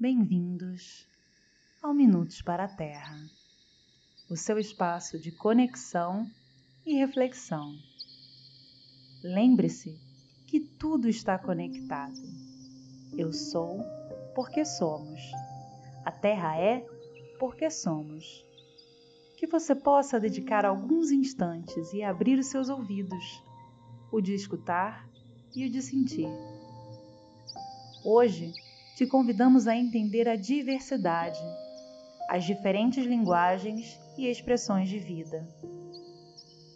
Bem-vindos ao Minutos para a Terra, o seu espaço de conexão e reflexão. Lembre-se que tudo está conectado. Eu sou porque somos. A Terra é porque somos. Que você possa dedicar alguns instantes e abrir os seus ouvidos, o de escutar e o de sentir. Hoje, te convidamos a entender a diversidade, as diferentes linguagens e expressões de vida.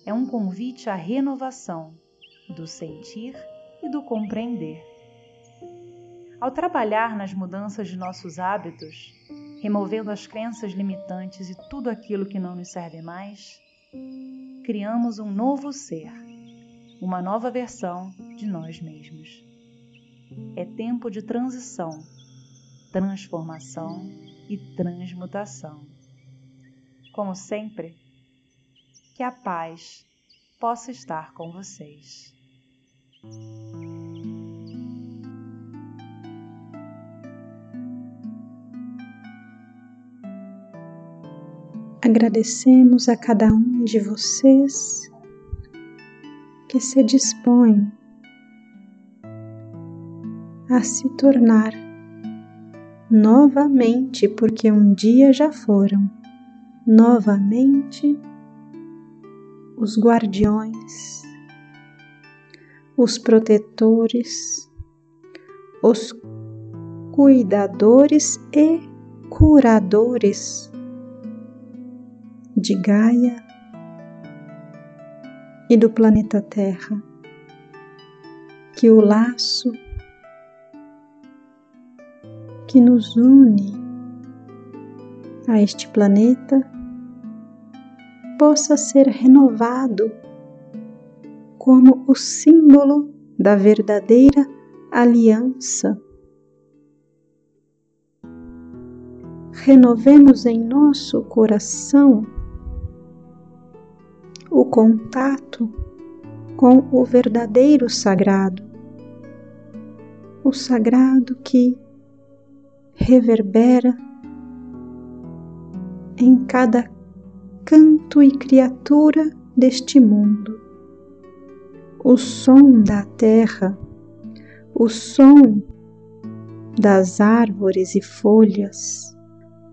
É um convite à renovação do sentir e do compreender. Ao trabalhar nas mudanças de nossos hábitos, removendo as crenças limitantes e tudo aquilo que não nos serve mais, criamos um novo ser, uma nova versão de nós mesmos. É tempo de transição transformação e transmutação. Como sempre, que a paz possa estar com vocês. Agradecemos a cada um de vocês que se dispõe a se tornar novamente, porque um dia já foram, novamente os guardiões, os protetores, os cuidadores e curadores de Gaia e do planeta Terra. Que o laço que nos une a este planeta possa ser renovado como o símbolo da verdadeira aliança. Renovemos em nosso coração o contato com o verdadeiro sagrado, o sagrado que reverbera em cada canto e criatura deste mundo. O som da terra, o som das árvores e folhas,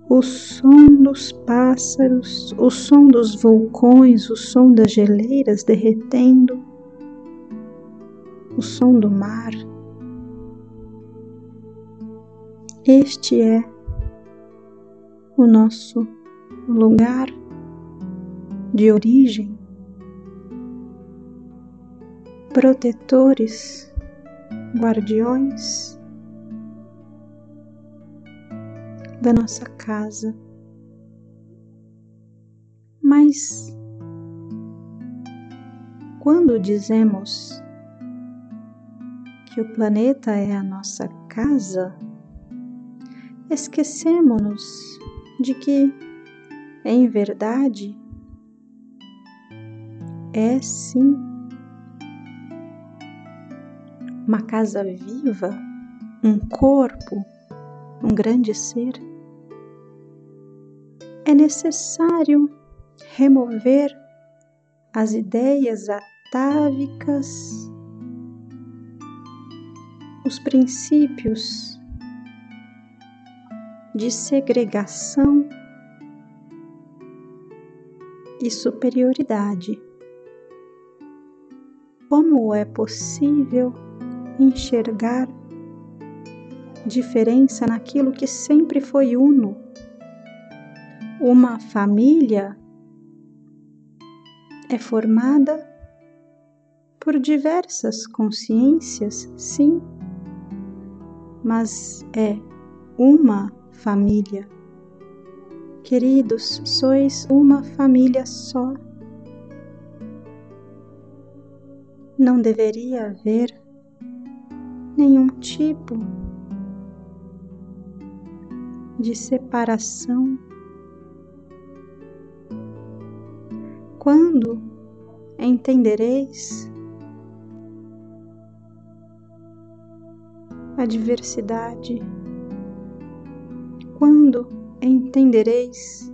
o som dos pássaros, o som dos vulcões, o som das geleiras derretendo, o som do mar este é o nosso lugar de origem, protetores, guardiões da nossa casa. Mas quando dizemos que o planeta é a nossa casa, esquecemos-nos de que, em verdade, é sim uma casa viva, um corpo, um grande ser. É necessário remover as ideias atávicas, os princípios de segregação e superioridade. Como é possível enxergar diferença naquilo que sempre foi uno? Uma família é formada por diversas consciências, sim, mas é uma família. Queridos, sois uma família só. Não deveria haver nenhum tipo de separação. Quando entendereis a diversidade quando entendereis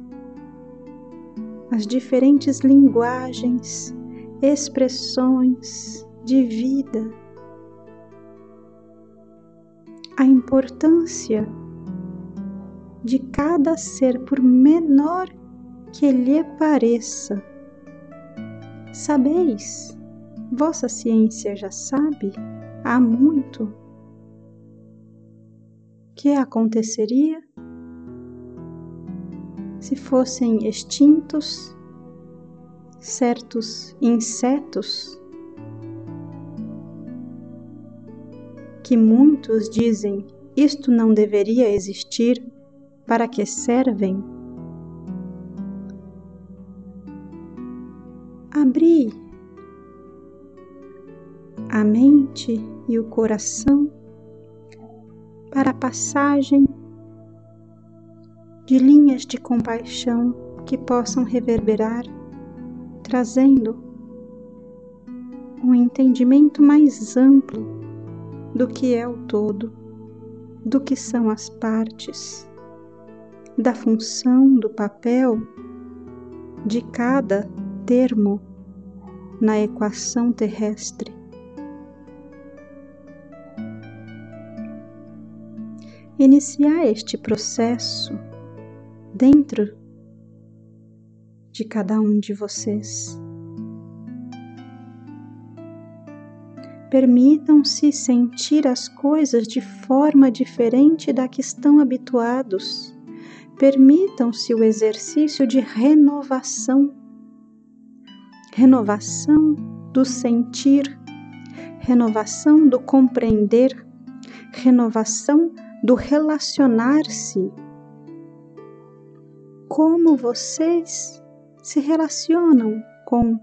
as diferentes linguagens, expressões de vida, a importância de cada ser, por menor que lhe pareça. Sabeis, vossa ciência já sabe? Há muito que aconteceria se fossem extintos certos insetos que muitos dizem isto não deveria existir, para que servem? Abri a mente e o coração para a passagem de linhas de compaixão que possam reverberar, trazendo um entendimento mais amplo do que é o todo, do que são as partes, da função, do papel de cada termo na equação terrestre. Iniciar este processo dentro de cada um de vocês. Permitam-se sentir as coisas de forma diferente da que estão habituados. Permitam-se o exercício de renovação. Renovação do sentir, renovação do compreender, renovação do relacionar-se como vocês se relacionam com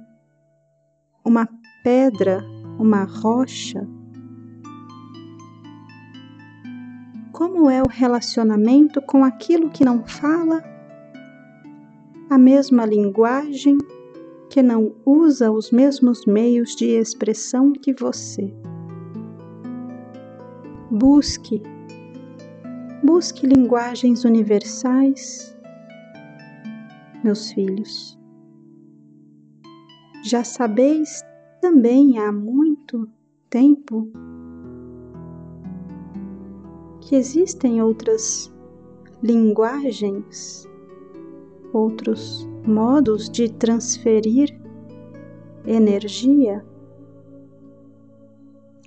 uma pedra, uma rocha. Como é o relacionamento com aquilo que não fala a mesma linguagem, que não usa os mesmos meios de expressão que você? Busque, busque linguagens universais meus filhos. Já sabeis também há muito tempo que existem outras linguagens, outros modos de transferir energia.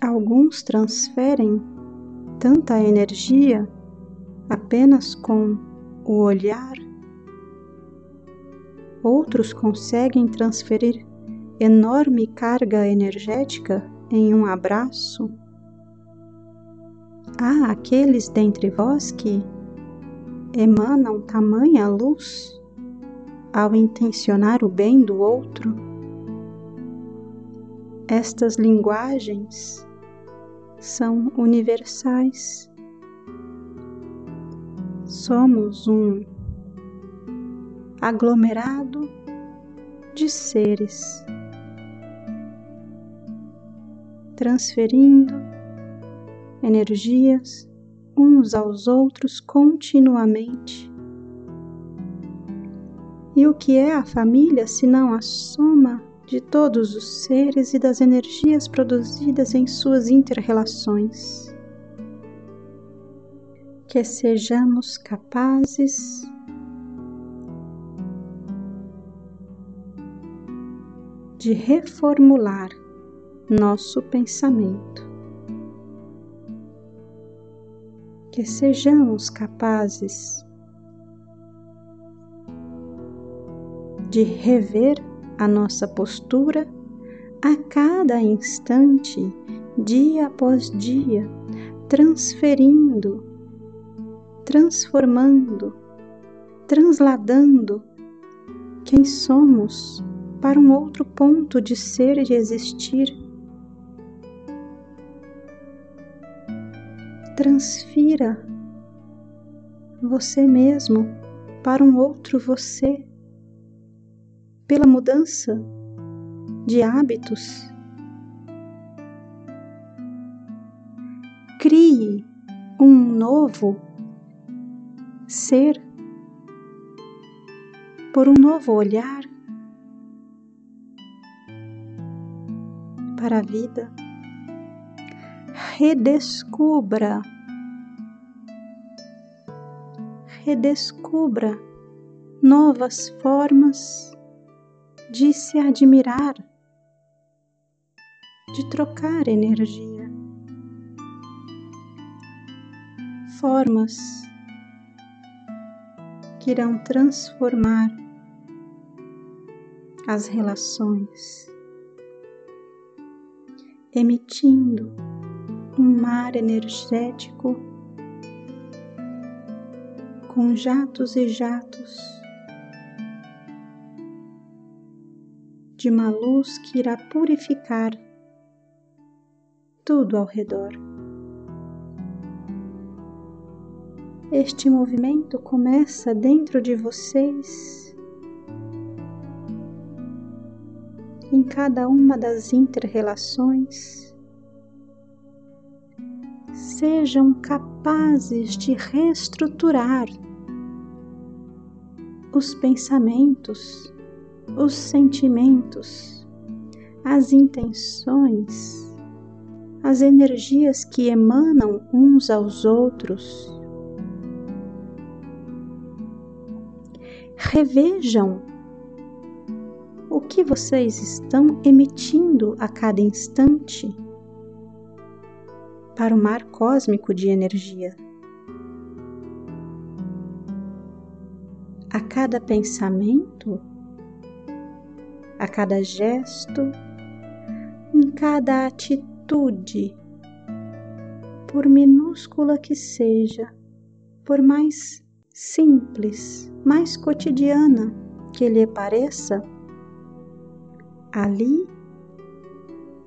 Alguns transferem tanta energia apenas com o olhar, outros conseguem transferir enorme carga energética em um abraço. Há aqueles dentre vós que emanam tamanha luz ao intencionar o bem do outro. Estas linguagens são universais. Somos um aglomerado de seres, transferindo energias uns aos outros continuamente. E o que é a família senão a soma de todos os seres e das energias produzidas em suas interrelações? Que sejamos capazes de reformular nosso pensamento. Que sejamos capazes de rever a nossa postura a cada instante, dia após dia, transferindo, transformando, transladando quem somos para um outro ponto de ser e de existir. Transfira você mesmo para um outro você, pela mudança de hábitos. Crie um novo ser, por um novo olhar para a vida. Redescubra, redescubra novas formas de se admirar, de trocar energia, formas que irão transformar as relações, emitindo um mar energético com jatos e jatos de uma luz que irá purificar tudo ao redor. Este movimento começa dentro de vocês, em cada uma das interrelações. Sejam capazes de reestruturar os pensamentos os sentimentos, as intenções, as energias que emanam uns aos outros. Revejam o que vocês estão emitindo a cada instante para o mar cósmico de energia. A cada pensamento, a cada gesto, em cada atitude, por minúscula que seja, por mais simples, mais cotidiana que lhe pareça, ali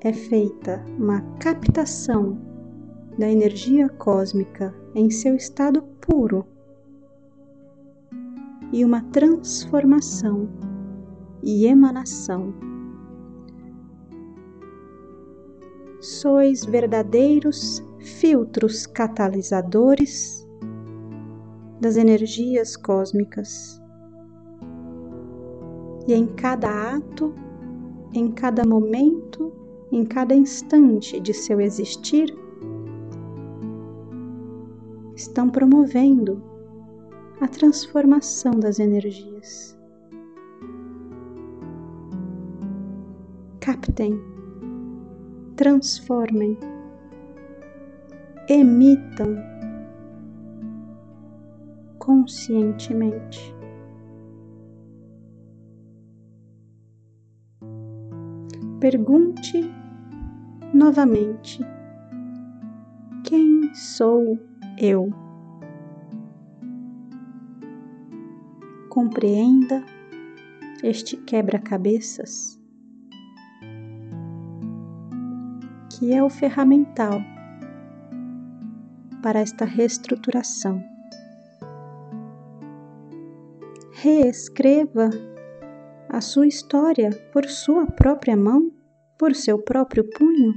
é feita uma captação da energia cósmica em seu estado puro e uma transformação e emanação. Sois verdadeiros filtros catalisadores das energias cósmicas. E em cada ato, em cada momento, em cada instante de seu existir, estão promovendo a transformação das energias. captem, transformem, emitam conscientemente. Pergunte novamente: Quem sou eu? Compreenda este quebra-cabeças que é o ferramental para esta reestruturação. Reescreva a sua história por sua própria mão, por seu próprio punho.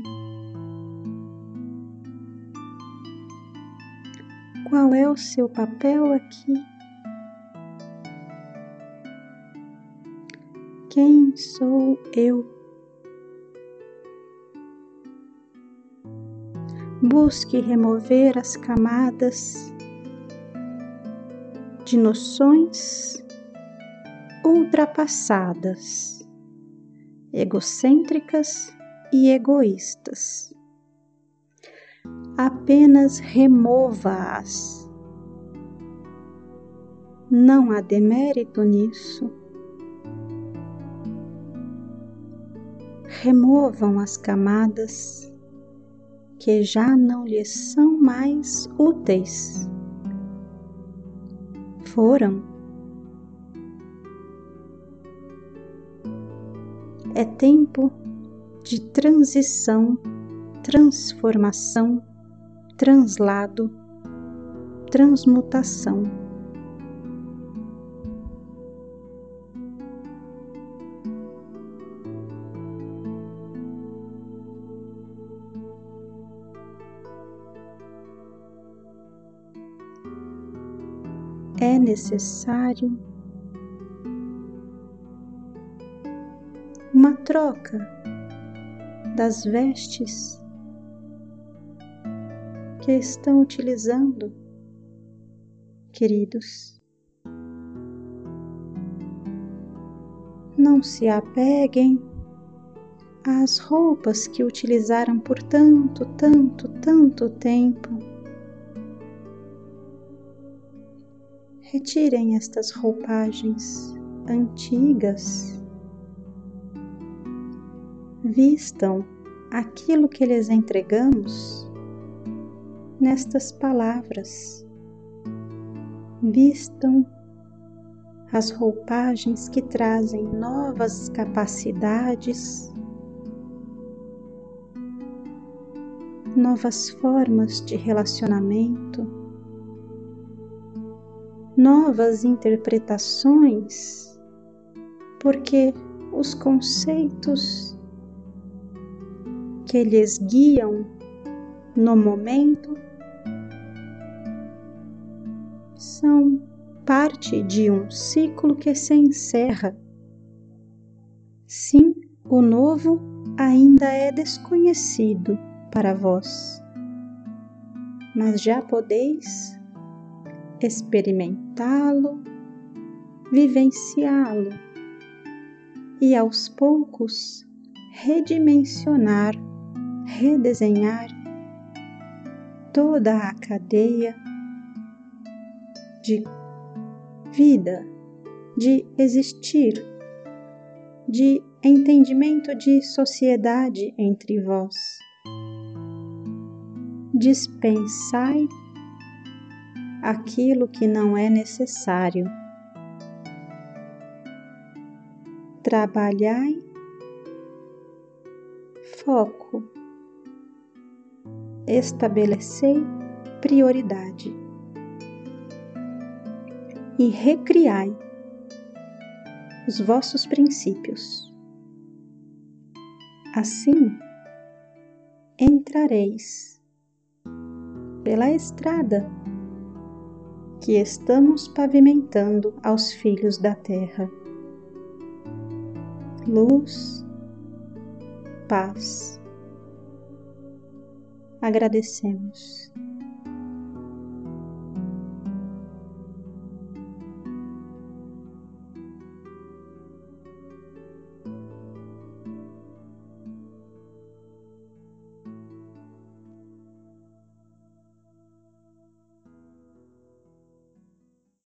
Qual é o seu papel aqui? Quem sou eu? busque remover as camadas de noções ultrapassadas, egocêntricas e egoístas. Apenas remova-as. Não há demérito nisso. Removam as camadas que já não lhes são mais úteis. Foram. É tempo de transição, transformação, translado, transmutação. é necessário uma troca das vestes que estão utilizando, queridos. Não se apeguem às roupas que utilizaram por tanto, tanto, tanto tempo. Retirem estas roupagens antigas vistam aquilo que lhes entregamos nestas palavras. Vistam as roupagens que trazem novas capacidades, novas formas de relacionamento, novas interpretações, porque os conceitos que lhes guiam no momento são parte de um ciclo que se encerra. Sim, o novo ainda é desconhecido para vós, mas já podeis experimentá-lo, vivenciá-lo e aos poucos redimensionar redesenhar toda a cadeia de vida, de existir, de entendimento de sociedade entre vós. Dispensai aquilo que não é necessário. Trabalhai foco. Estabelecei prioridade e recriai os vossos princípios. Assim entrareis pela estrada que estamos pavimentando aos filhos da terra. Luz paz. Agradecemos.